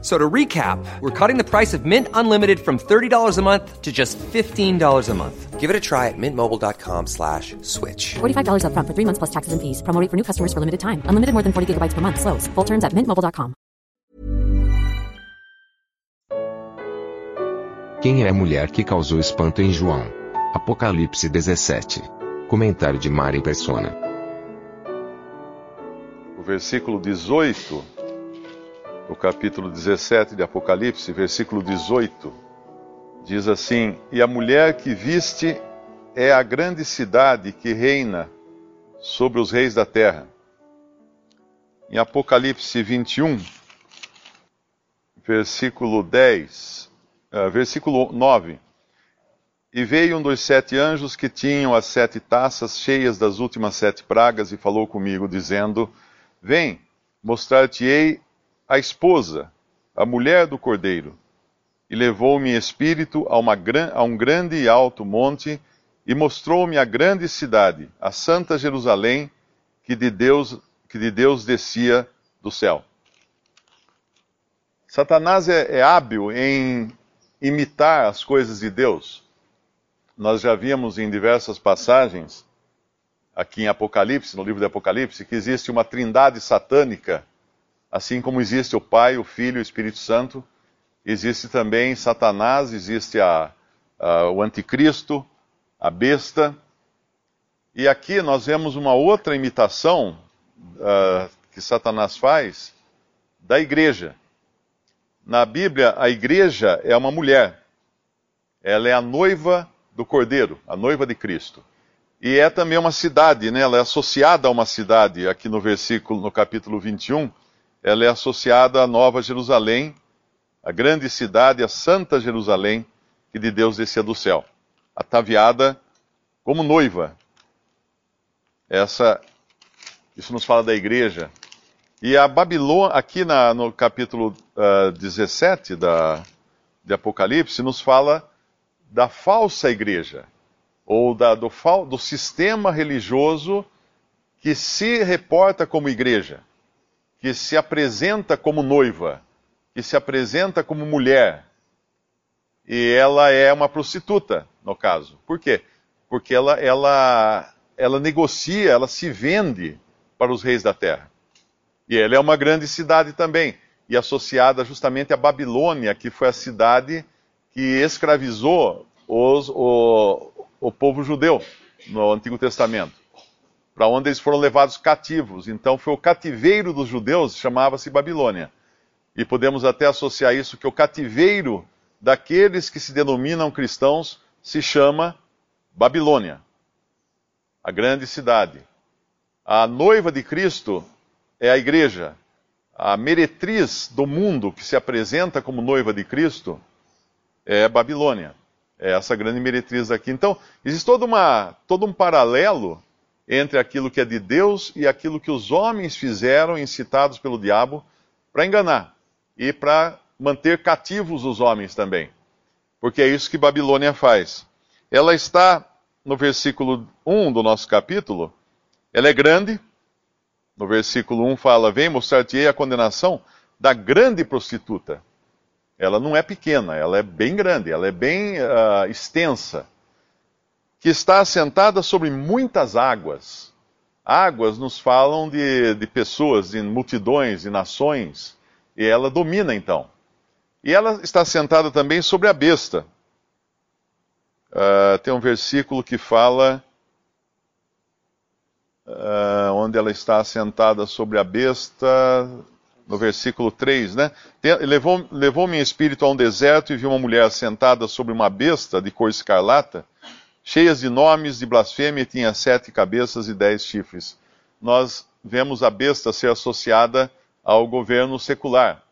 So to recap, we're cutting the price of Mint Unlimited from $30 a month to just $15 a month. Give it a try at mintmobile.com slash switch. $45 upfront for three months plus taxes and fees. Promo rate for new customers for limited time. Unlimited more than 40 gigabytes per month. Slows. Full terms at mintmobile.com. Quem é a mulher que causou espanto em João? Apocalipse 17. Comentário de Mari Persona. o versículo 18, o capítulo 17 de Apocalipse, versículo 18, diz assim: E a mulher que viste é a grande cidade que reina sobre os reis da terra. Em Apocalipse 21, versículo 10, ah, versículo 9. E veio um dos sete anjos que tinham as sete taças cheias das últimas sete pragas e falou comigo, dizendo: Vem, mostrar-te-ei a esposa, a mulher do cordeiro. E levou-me espírito a, uma, a um grande e alto monte e mostrou-me a grande cidade, a santa Jerusalém, que de Deus, que de Deus descia do céu. Satanás é, é hábil em imitar as coisas de Deus. Nós já vimos em diversas passagens, aqui em Apocalipse, no livro de Apocalipse, que existe uma trindade satânica, assim como existe o Pai, o Filho e o Espírito Santo, existe também Satanás, existe a, a- o Anticristo, a besta. E aqui nós vemos uma outra imitação ah, que Satanás faz da igreja. Na Bíblia, a igreja é uma mulher. Ela é a noiva do Cordeiro, a noiva de Cristo. E é também uma cidade, né? Ela é associada a uma cidade, aqui no versículo, no capítulo 21, ela é associada à Nova Jerusalém, a grande cidade, a Santa Jerusalém, que de Deus descia do céu, ataviada como noiva. Essa, isso nos fala da igreja. E a Babilônia, aqui na- no capítulo ah, 17 da, de Apocalipse, nos fala da falsa igreja, ou da- do, do sistema religioso que se reporta como igreja, que se apresenta como noiva, que se apresenta como mulher. E ela é uma prostituta, no caso. Por quê? Porque ela, ela, ela negocia, ela se vende para os reis da terra. E ela é uma grande cidade também, e associada justamente à Babilônia, que foi a cidade que escravizou os- o, o povo judeu no Antigo Testamento, para onde eles foram levados cativos. Então foi o cativeiro dos judeus, chamava-se Babilônia. E podemos até associar isso que o cativeiro daqueles que se denominam cristãos se chama Babilônia, a grande cidade. A noiva de Cristo é a igreja. A meretriz do mundo que se apresenta como noiva de Cristo é Babilônia. É essa grande meretriz aqui. Então, existe uma, todo um paralelo entre aquilo que é de Deus e aquilo que os homens fizeram, incitados pelo diabo, para enganar e para manter cativos os homens também. Porque é isso que Babilônia faz. Ela está no versículo 1 do nosso capítulo, ela é grande. No versículo 1 fala: Vem mostrar-te-ei a condenação da grande prostituta. Ela não é pequena, ela é bem grande, ela é bem ah, extensa. Que está assentada sobre muitas águas. Águas nos falam de, de pessoas, de multidões, de nações. E ela domina então. E ela está sentada também sobre a besta. Ah, tem um versículo que fala ah, onde ela está sentada sobre a besta, no versículo 3, né? Tem- Levou- Levou-me em espírito a um deserto e vi uma mulher sentada sobre uma besta de cor escarlata, cheias de nomes de blasfêmia, tinha sete cabeças e dez chifres. Nós vemos a besta ser associada ao governo secular,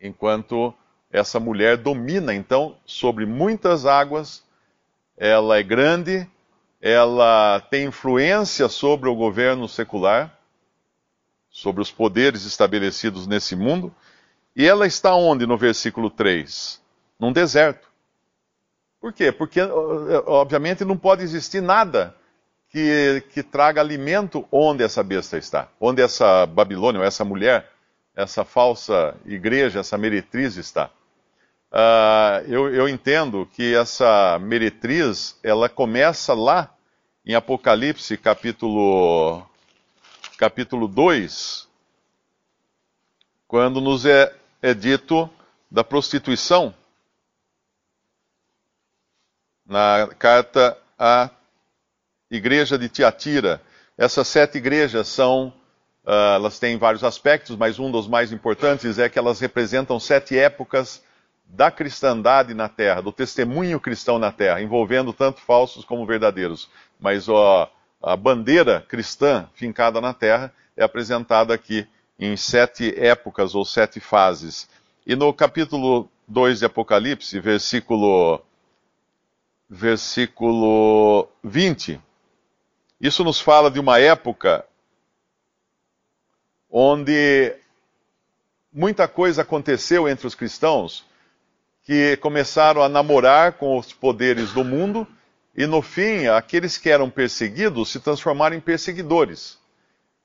enquanto essa mulher domina, então, sobre muitas águas, ela é grande, ela tem influência sobre o governo secular, sobre os poderes estabelecidos nesse mundo. E ela está onde no versículo 3? Num deserto. Por quê? Porque, obviamente, não pode existir nada que, que traga alimento onde essa besta está, onde essa Babilônia, ou essa mulher, essa falsa igreja, essa meretriz está. Uh, eu, eu, entendo que essa meretriz, ela começa lá em Apocalipse, capítulo, capítulo 2, quando nos é, é dito da prostituição, na carta à igreja de Tiatira. Essas sete igrejas são, uh, elas têm vários aspectos, mas um dos mais importantes é que elas representam sete épocas da cristandade na terra, do testemunho cristão na terra, envolvendo tanto falsos como verdadeiros. Mas ó, a bandeira cristã fincada na terra é apresentada aqui em sete épocas ou sete fases. E no capítulo 2 de Apocalipse, versículo, versículo 20, isso nos fala de uma época onde muita coisa aconteceu entre os cristãos que começaram a namorar com os poderes do mundo e no fim, aqueles que eram perseguidos se transformaram em perseguidores.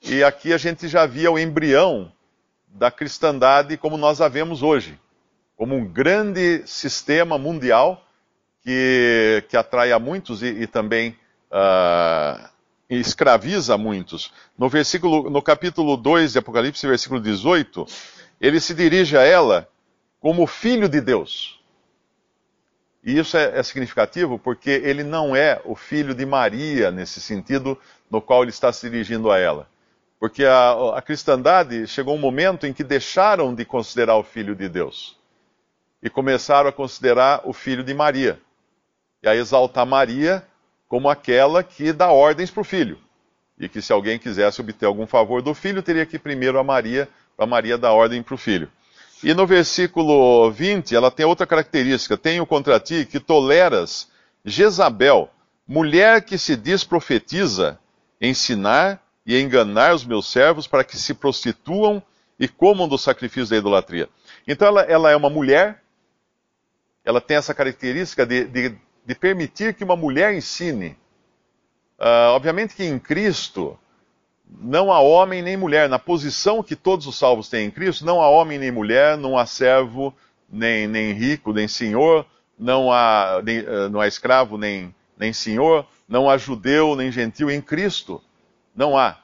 E aqui a gente já via o embrião da cristandade como nós a vemos hoje, como um grande sistema mundial que, que atrai a muitos e, e também uh, escraviza muitos. No versículo, no capítulo 2 de Apocalipse, versículo 18, ele se dirige a ela como filho de Deus. E isso é, é, significativo porque ele não é o filho de Maria, nesse sentido, no qual ele está se dirigindo a ela. Porque a, a cristandade chegou um momento em que deixaram de considerar o filho de Deus e começaram a considerar o filho de Maria. E a exaltar Maria como aquela que dá ordens para o filho. E que se alguém quisesse obter algum favor do filho, teria que ir primeiro a Maria, para Maria dar ordem para o filho. E no versículo 20, ela tem outra característica: Tenho contra ti que toleras Jezabel, mulher que se diz profetiza, ensinar e enganar os meus servos para que se prostituam e comam do sacrifício da idolatria. Então ela, ela é uma mulher, ela tem essa característica de, de, de permitir que uma mulher ensine. Uh, obviamente que em Cristo não há homem nem mulher. Na posição que todos os salvos têm em Cristo, não há homem nem mulher, não há servo, nem, nem rico, nem senhor, não há, nem, eh, não há escravo, nem, nem senhor, não há judeu, nem gentil em Cristo. Não há.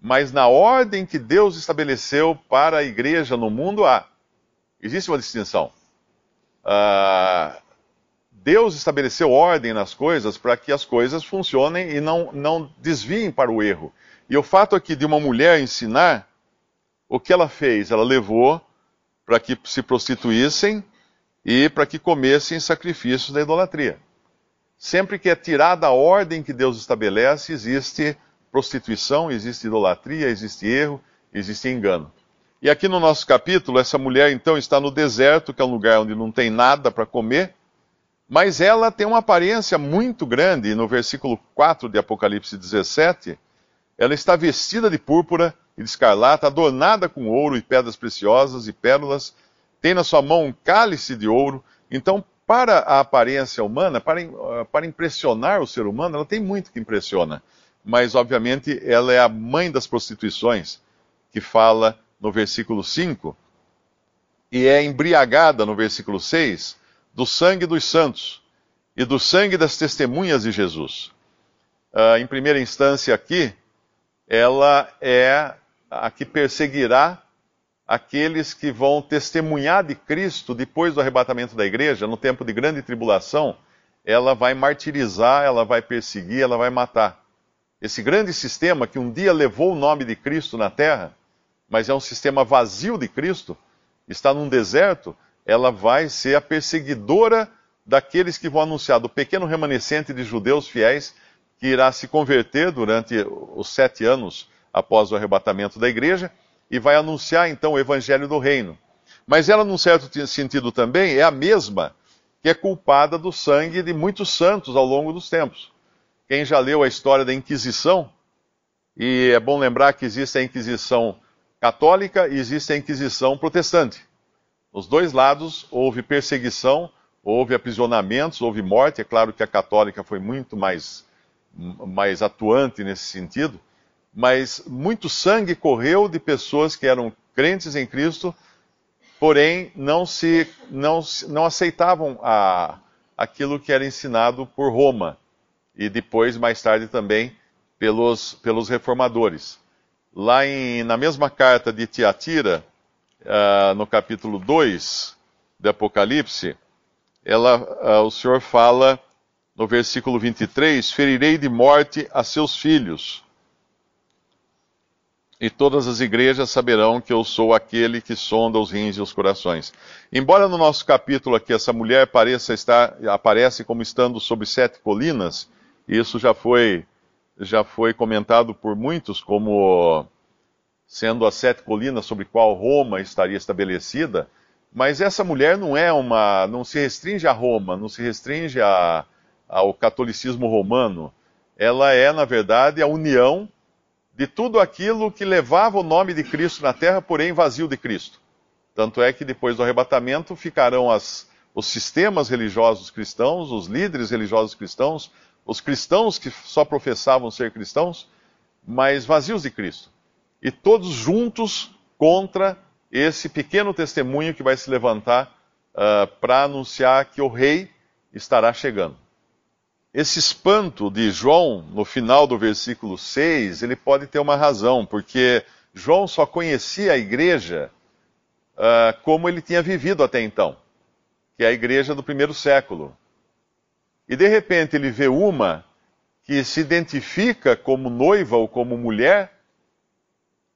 Mas na ordem que Deus estabeleceu para a igreja no mundo, há. Existe uma distinção. Uh, Deus estabeleceu ordem nas coisas para que as coisas funcionem e não, não desviem para o erro. E o fato aqui de uma mulher ensinar, o que ela fez? Ela levou para que se prostituíssem e para que comessem sacrifícios da idolatria. Sempre que é tirada a ordem que Deus estabelece, existe prostituição, existe idolatria, existe erro, existe engano. E aqui no nosso capítulo, essa mulher então está no deserto, que é um lugar onde não tem nada para comer, mas ela tem uma aparência muito grande. No versículo 4 de Apocalipse 17, ela está vestida de púrpura e de escarlata, adornada com ouro e pedras preciosas e pérolas, tem na sua mão um cálice de ouro. Então, para a aparência humana, para, ah, para impressionar o ser humano, ela tem muito que impressiona. Mas, obviamente, ela é a mãe das prostituições, que fala no versículo 5, e é embriagada no versículo 6 do sangue dos santos e do sangue das testemunhas de Jesus. Uh, em primeira instância, aqui, ela é a que perseguirá aqueles que vão testemunhar de Cristo depois do arrebatamento da igreja, no tempo de grande tribulação, ela vai martirizar, ela vai perseguir, ela vai matar. Esse grande sistema que um dia levou o nome de Cristo na terra, mas é um sistema vazio de Cristo, está num deserto, ela vai ser a perseguidora daqueles que vão anunciar, do pequeno remanescente de judeus fiéis que irá se converter durante os sete anos após o arrebatamento da igreja e vai anunciar então o evangelho do reino. Mas ela, num certo sentido também, é a mesma que é culpada do sangue de muitos santos ao longo dos tempos. Quem já leu a história da Inquisição, e é bom lembrar que existe a Inquisição católica e existe a Inquisição protestante. Nos dois lados houve perseguição, houve aprisionamentos, houve morte. É claro que a católica foi muito mais, mais atuante nesse sentido, mas muito sangue correu de pessoas que eram crentes em Cristo, porém não se não, não aceitavam a, aquilo que era ensinado por Roma e depois mais tarde também pelos, pelos reformadores. Lá em, na mesma carta de Tiatira, uh, no capítulo 2 de Apocalipse, ela, uh, o Senhor fala no versículo 23: Ferirei de morte a seus filhos, e todas as igrejas saberão que eu sou aquele que sonda os rins e os corações. Embora no nosso capítulo aqui essa mulher pareça estar, aparece como estando sobre sete colinas, isso já foi já foi comentado por muitos como sendo as sete colinas sobre qual Roma estaria estabelecida, mas essa mulher não é uma, não se restringe a Roma, não se restringe a, ao catolicismo romano. Ela é, na verdade, a união de tudo aquilo que levava o nome de Cristo na terra, porém vazio de Cristo. Tanto é que depois do arrebatamento ficarão as, os sistemas religiosos cristãos, os líderes religiosos cristãos, os cristãos que só professavam ser cristãos, mas vazios de Cristo. E todos juntos contra esse pequeno testemunho que vai se levantar uh, para anunciar que o rei estará chegando. Esse espanto de João, no final do versículo 6, ele pode ter uma razão, porque João só conhecia a igreja uh, como ele tinha vivido até então, que é a igreja do primeiro século. E de repente ele vê uma que se identifica como noiva ou como mulher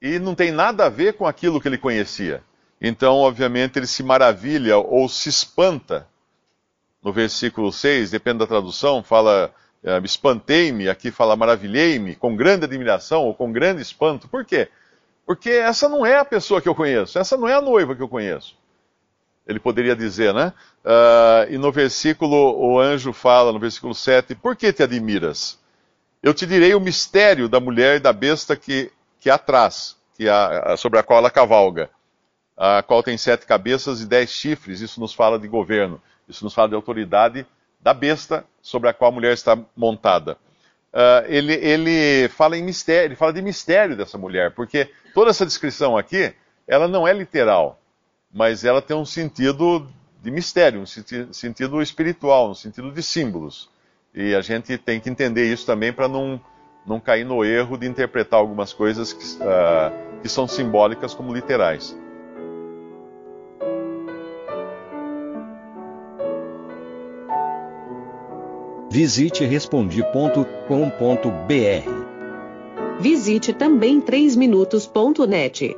e não tem nada a ver com aquilo que ele conhecia. Então, obviamente, ele se maravilha ou se espanta. No versículo 6, depende da tradução, fala uh, espantei-me, aqui fala maravilhei-me, com grande admiração ou com grande espanto. Por quê? Porque essa não é a pessoa que eu conheço, essa não é a noiva que eu conheço ele poderia dizer, né? Uh, e no versículo, o anjo fala, no versículo 7, por que te admiras? Eu te direi o mistério da mulher e da besta que, que atrás, que a, sobre a qual ela cavalga, a qual tem sete cabeças e dez chifres, isso nos fala de governo, isso nos fala de autoridade da besta sobre a qual a mulher está montada. Uh, ele, ele fala em mistério, ele fala de mistério dessa mulher, porque toda essa descrição aqui, ela não é literal mas ela tem um sentido de mistério, um sentido espiritual, um sentido de símbolos. E a gente tem que entender isso também para não, não cair no erro de interpretar algumas coisas que, uh, que são simbólicas como literais. Visite respondi.com.br. Visite também 3minutos.net.